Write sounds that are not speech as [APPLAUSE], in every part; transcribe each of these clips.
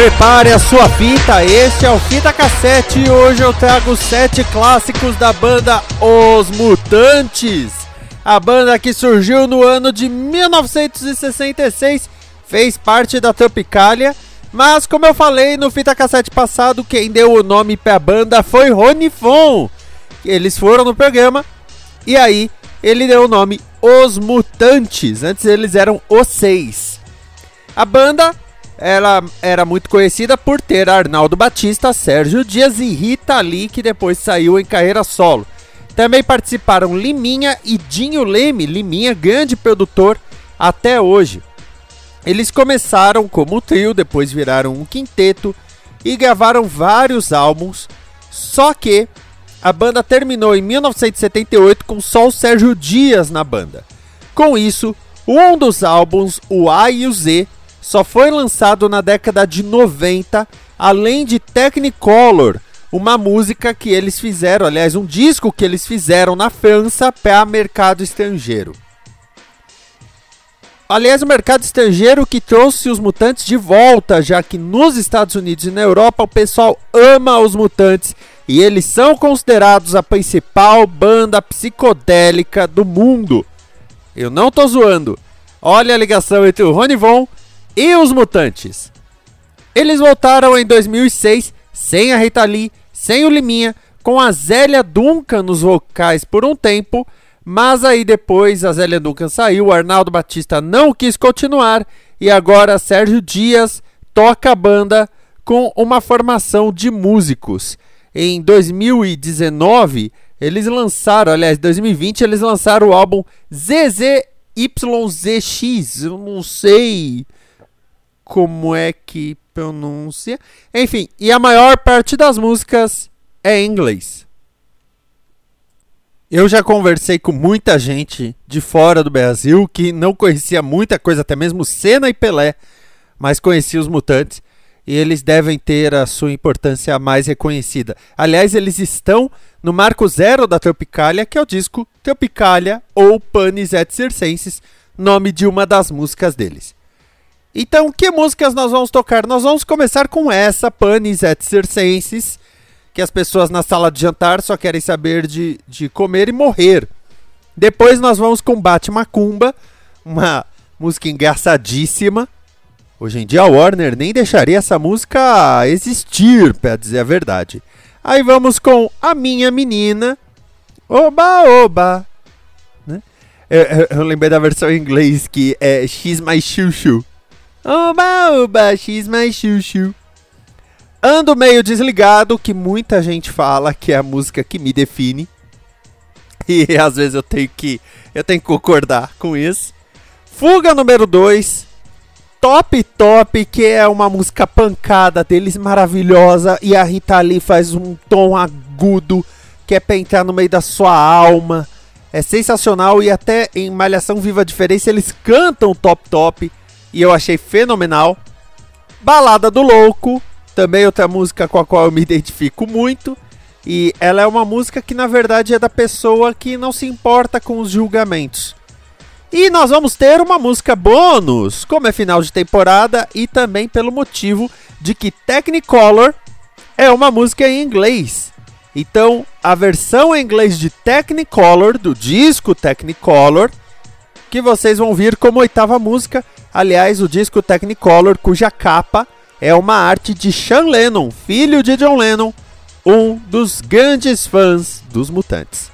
Prepare a sua fita, este é o Fita Cassete e hoje eu trago sete clássicos da banda Os Mutantes. A banda que surgiu no ano de 1966 fez parte da Tropicália, mas como eu falei no Fita Cassete passado, quem deu o nome para a banda foi Rony Fon. Eles foram no programa e aí ele deu o nome Os Mutantes, antes eles eram Os Seis. A banda ela era muito conhecida por ter Arnaldo Batista, Sérgio Dias e Rita Lee, que depois saiu em carreira solo. Também participaram Liminha e Dinho Leme, Liminha, grande produtor até hoje. Eles começaram como trio, depois viraram um quinteto e gravaram vários álbuns, só que a banda terminou em 1978 com só o Sérgio Dias na banda. Com isso, um dos álbuns, o A e o Z, só foi lançado na década de 90, além de Technicolor, uma música que eles fizeram, aliás, um disco que eles fizeram na França para mercado estrangeiro. Aliás, o mercado estrangeiro que trouxe os mutantes de volta, já que nos Estados Unidos e na Europa o pessoal ama os mutantes e eles são considerados a principal banda psicodélica do mundo. Eu não tô zoando. Olha a ligação entre o Rony Von e os Mutantes. Eles voltaram em 2006 sem a Rita Lee, sem o Liminha, com a Zélia Duncan nos vocais por um tempo, mas aí depois a Zélia Duncan saiu, Arnaldo Batista não quis continuar e agora Sérgio Dias toca a banda com uma formação de músicos. Em 2019, eles lançaram, aliás, 2020, eles lançaram o álbum ZZYZX, eu não sei como é que pronuncia. Enfim, e a maior parte das músicas é em inglês. Eu já conversei com muita gente de fora do Brasil que não conhecia muita coisa, até mesmo Senna e Pelé, mas conhecia os Mutantes e eles devem ter a sua importância mais reconhecida. Aliás, eles estão no marco zero da Tropicália, que é o disco Tropicália ou Panis et Circenses, nome de uma das músicas deles. Então, que músicas nós vamos tocar? Nós vamos começar com essa, Panis et Circenses, que as pessoas na sala de jantar só querem saber de, de comer e morrer. Depois nós vamos com Bate Macumba, uma música engraçadíssima. Hoje em dia a Warner nem deixaria essa música existir, para dizer a verdade. Aí vamos com A Minha Menina, Oba Oba. Né? Eu, eu, eu lembrei da versão em inglês que é She's My Chuchu. Oba, oba, X mais chuchu. Ando meio desligado, que muita gente fala que é a música que me define. E [LAUGHS] às vezes eu tenho que eu tenho que concordar com isso. Fuga número 2. Top Top, que é uma música pancada deles maravilhosa e a Rita Lee faz um tom agudo que é pra entrar no meio da sua alma. É sensacional e até em Malhação Viva a Diferença eles cantam Top Top e eu achei fenomenal. Balada do Louco, também outra música com a qual eu me identifico muito. E ela é uma música que na verdade é da pessoa que não se importa com os julgamentos. E nós vamos ter uma música bônus, como é final de temporada e também pelo motivo de que Technicolor é uma música em inglês. Então, a versão em inglês de Technicolor, do disco Technicolor, que vocês vão vir como oitava música, Aliás, o disco Technicolor, cuja capa é uma arte de Sean Lennon, filho de John Lennon, um dos grandes fãs dos mutantes.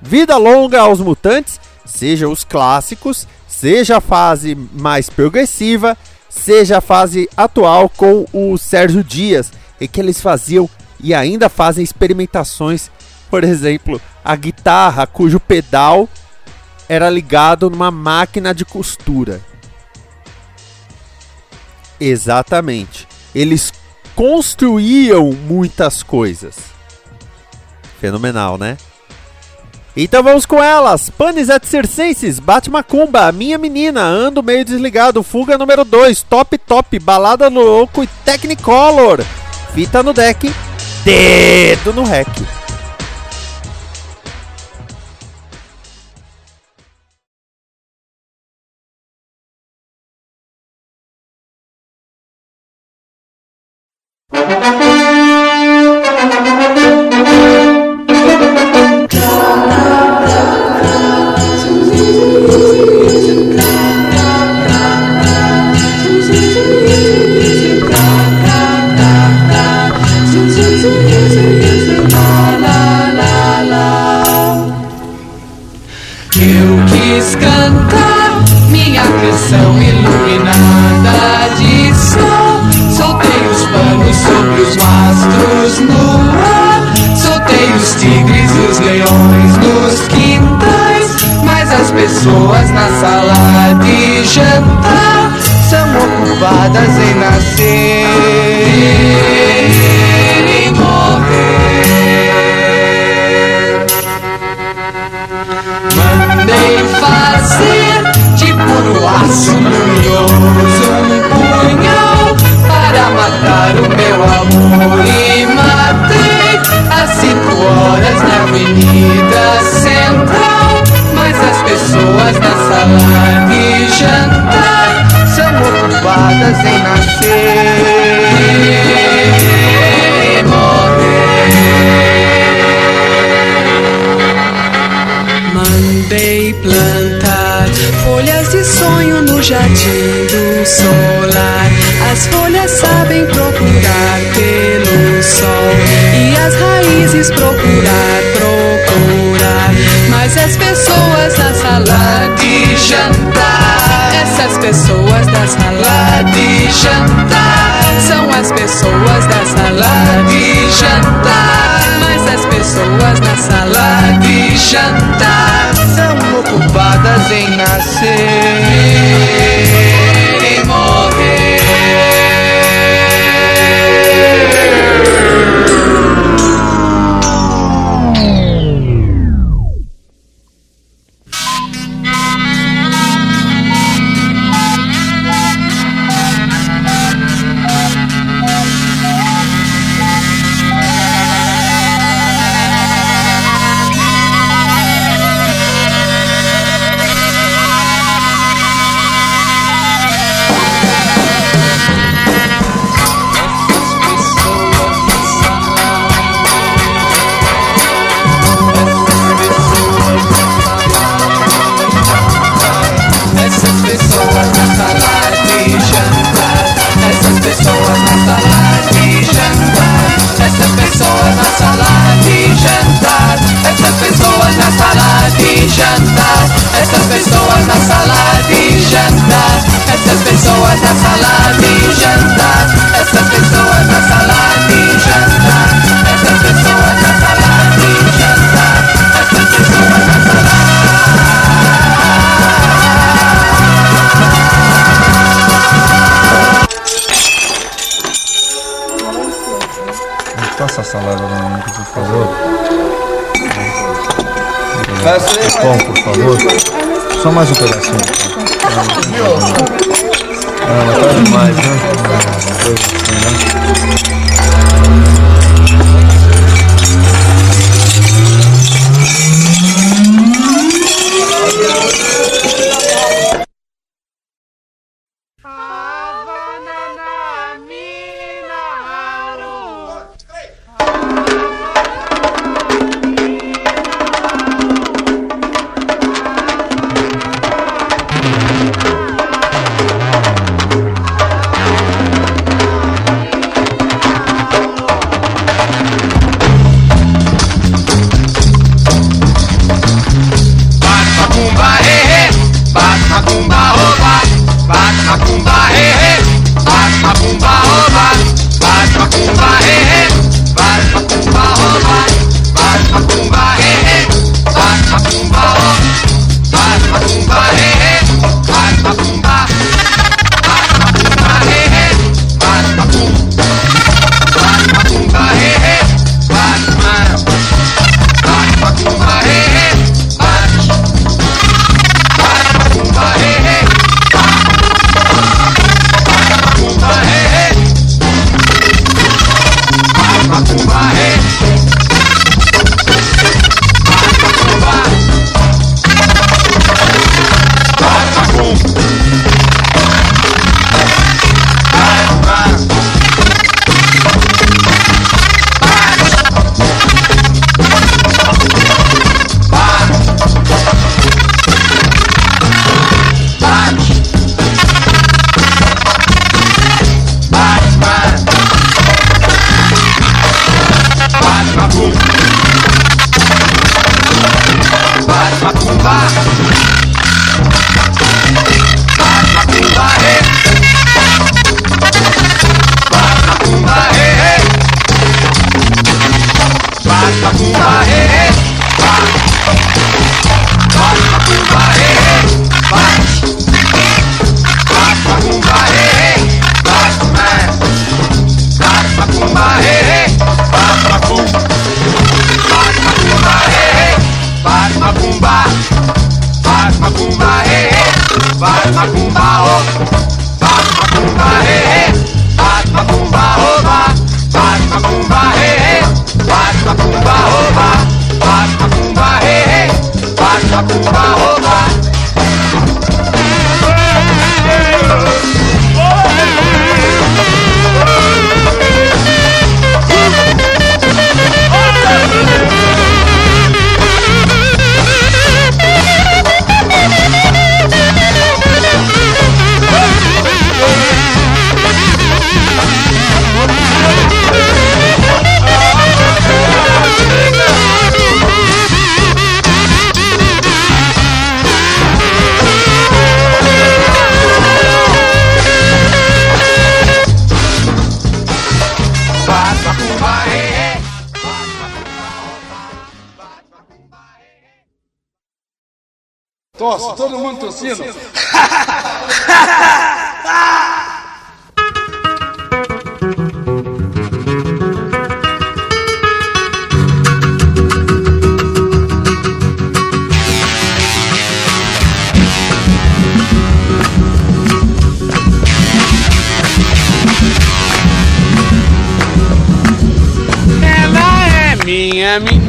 Vida longa aos mutantes, seja os clássicos, seja a fase mais progressiva, seja a fase atual com o Sérgio Dias, em que eles faziam e ainda fazem experimentações, por exemplo, a guitarra cujo pedal era ligado numa máquina de costura. Exatamente. Eles construíam muitas coisas. Fenomenal, né? Então vamos com elas. Panis et Circenses, Bate Macumba, Minha Menina, Ando Meio Desligado, Fuga número 2, Top Top, Balada no Louco e Technicolor. Fita no deck, dedo no rec. Passa a salada pra mim, por favor. Pão, por favor. Só mais um pedacinho. Ah, tá demais, né? Uma coisa assim, né? Tossindo. Ela é minha menina.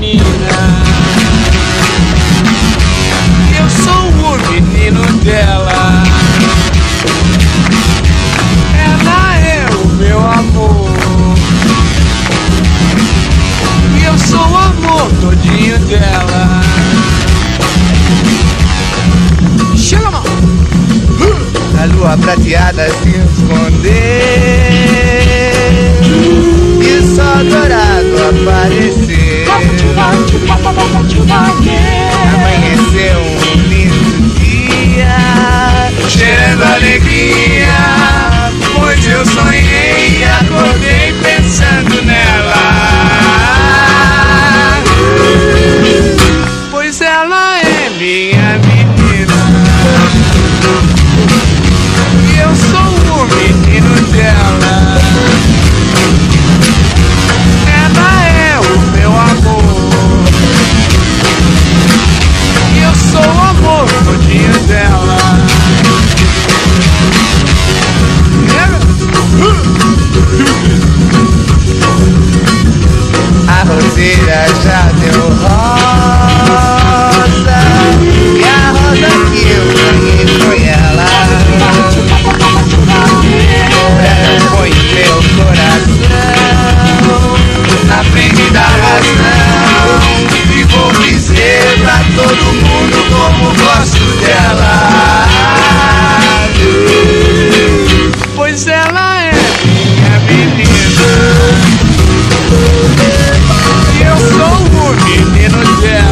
menino de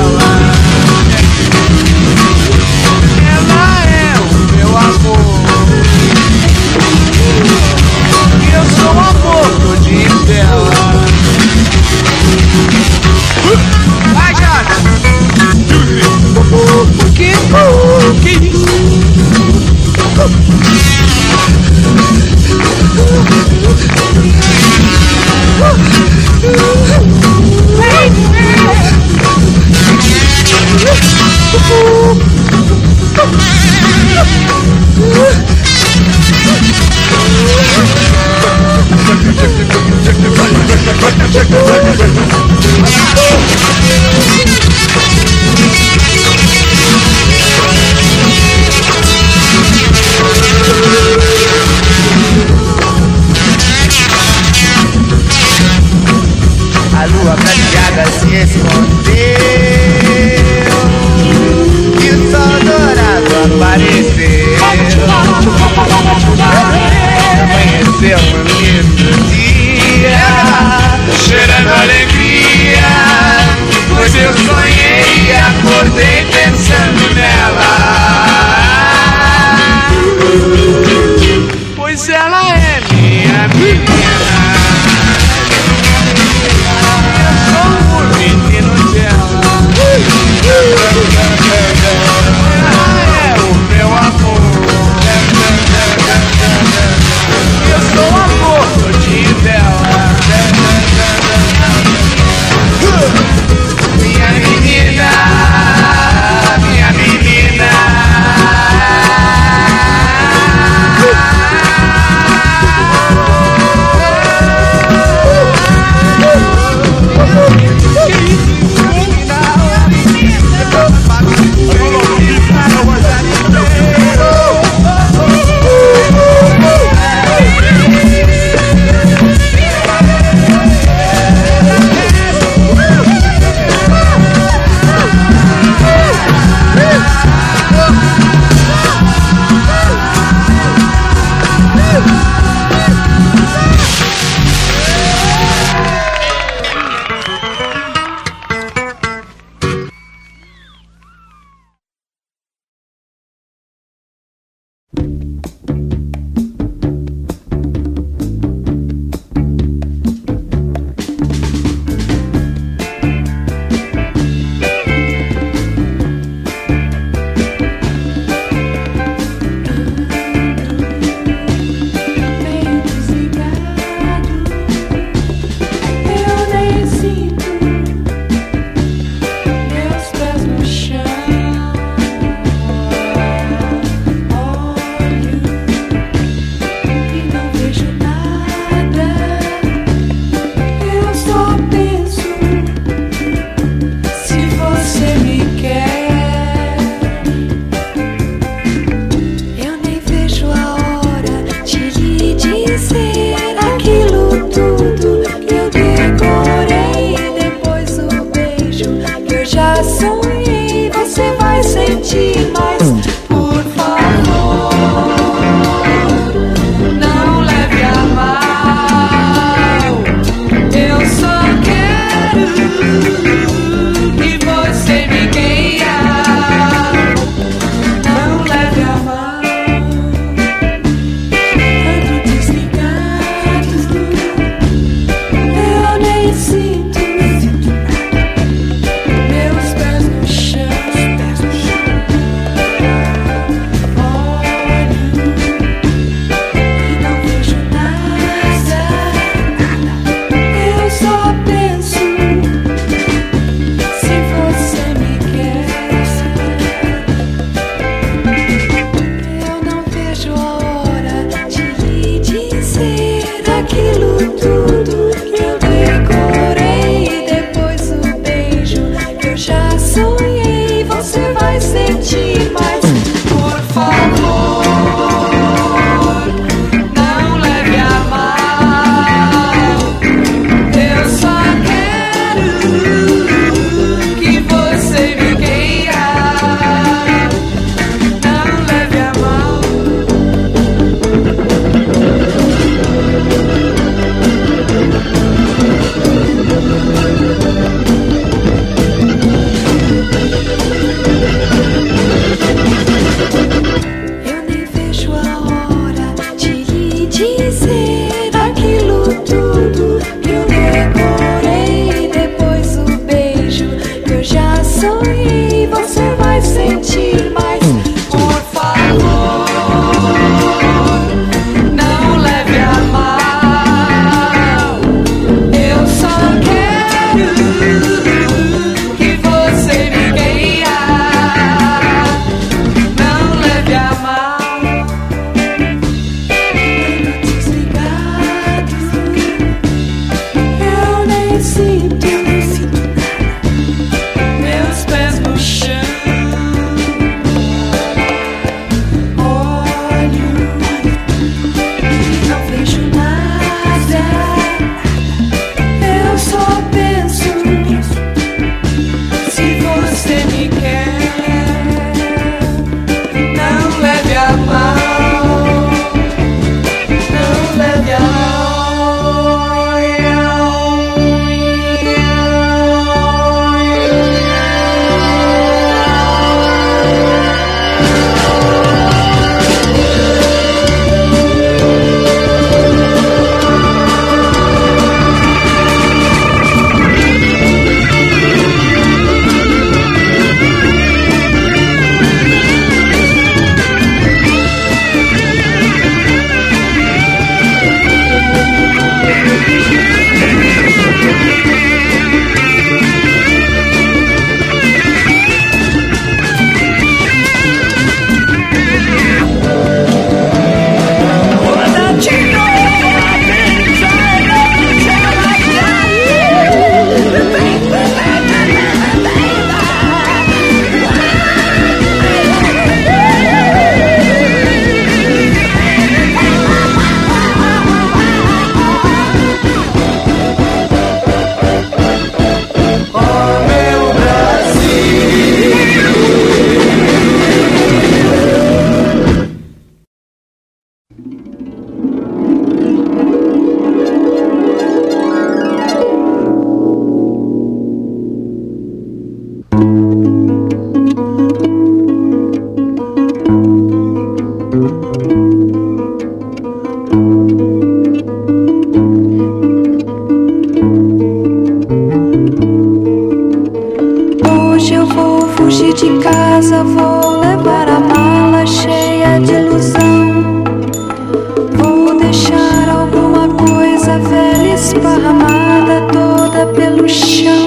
esparramada toda pelo chão.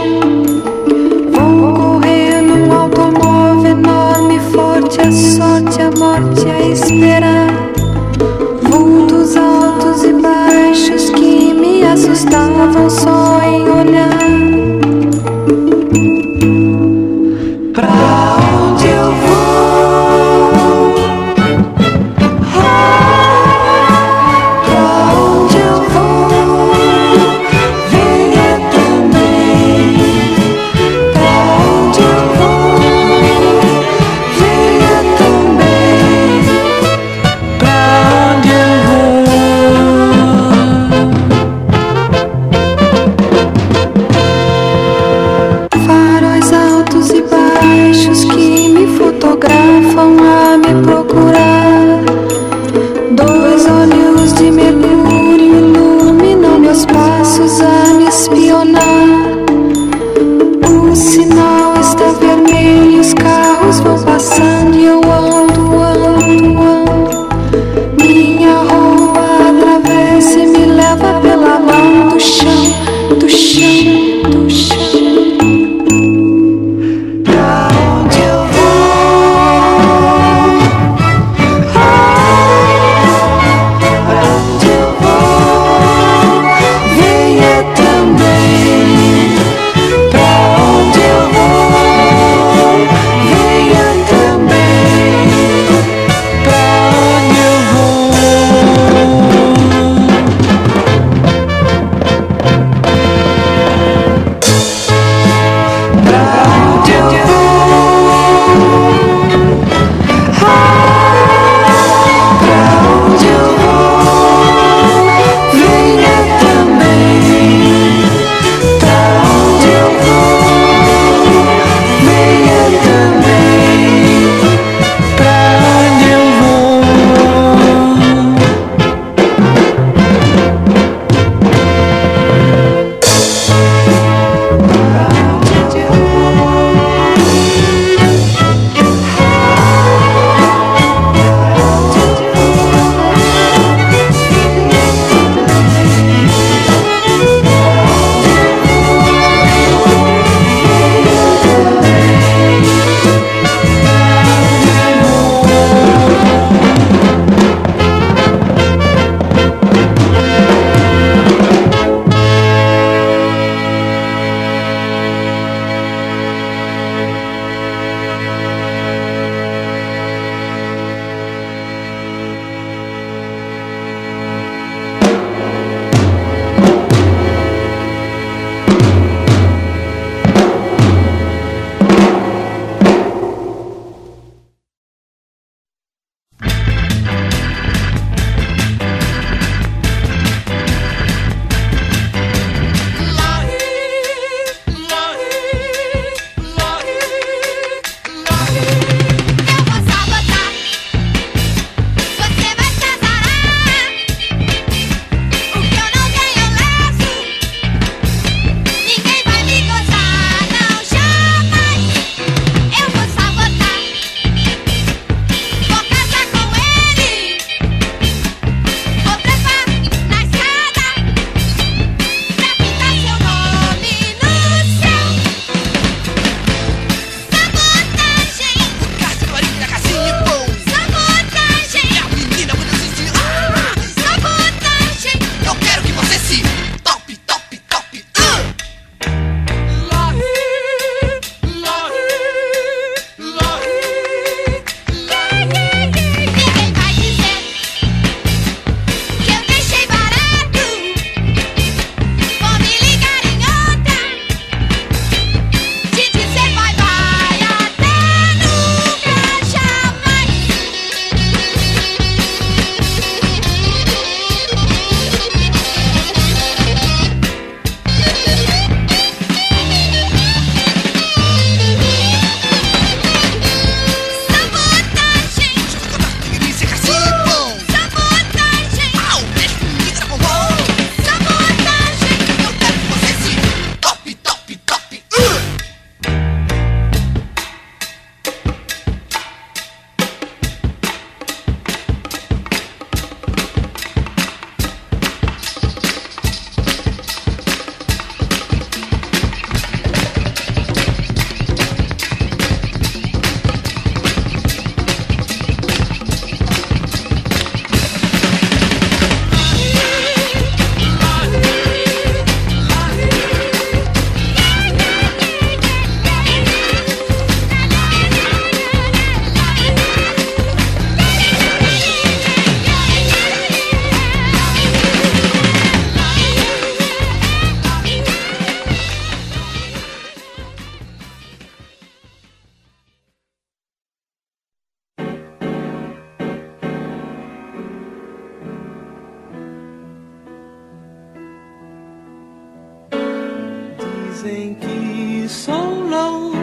dizem que sou louco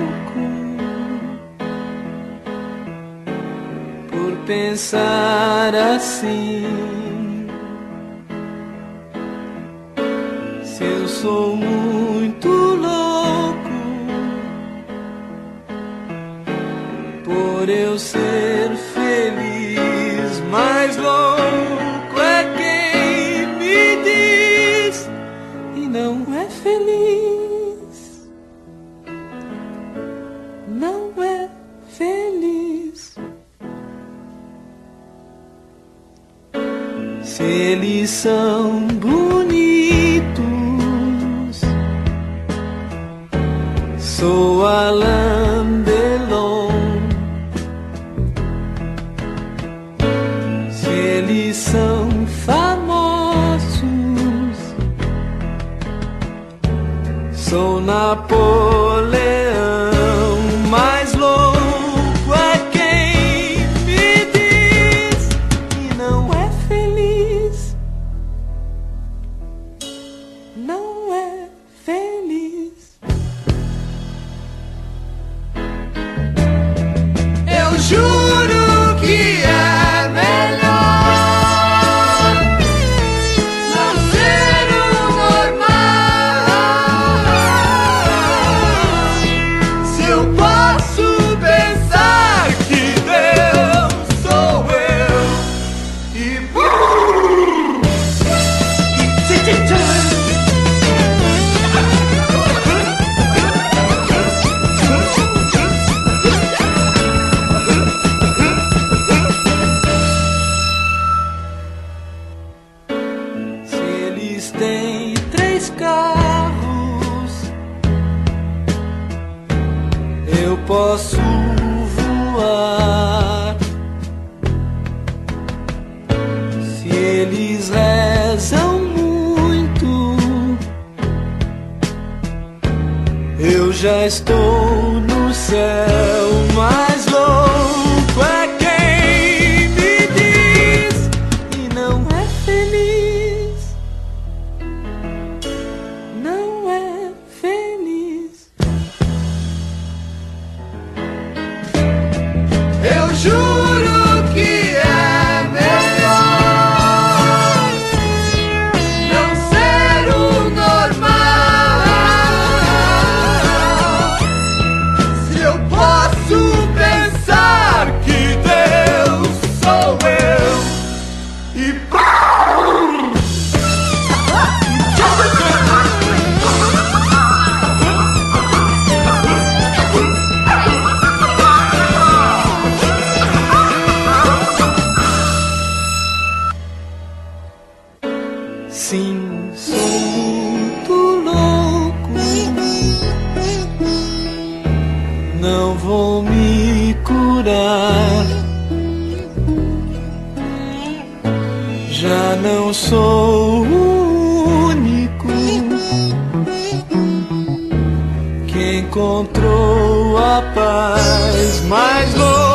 por pensar assim. Se eu sou já estou no céu. já não sou o único que encontrou a paz mais longa.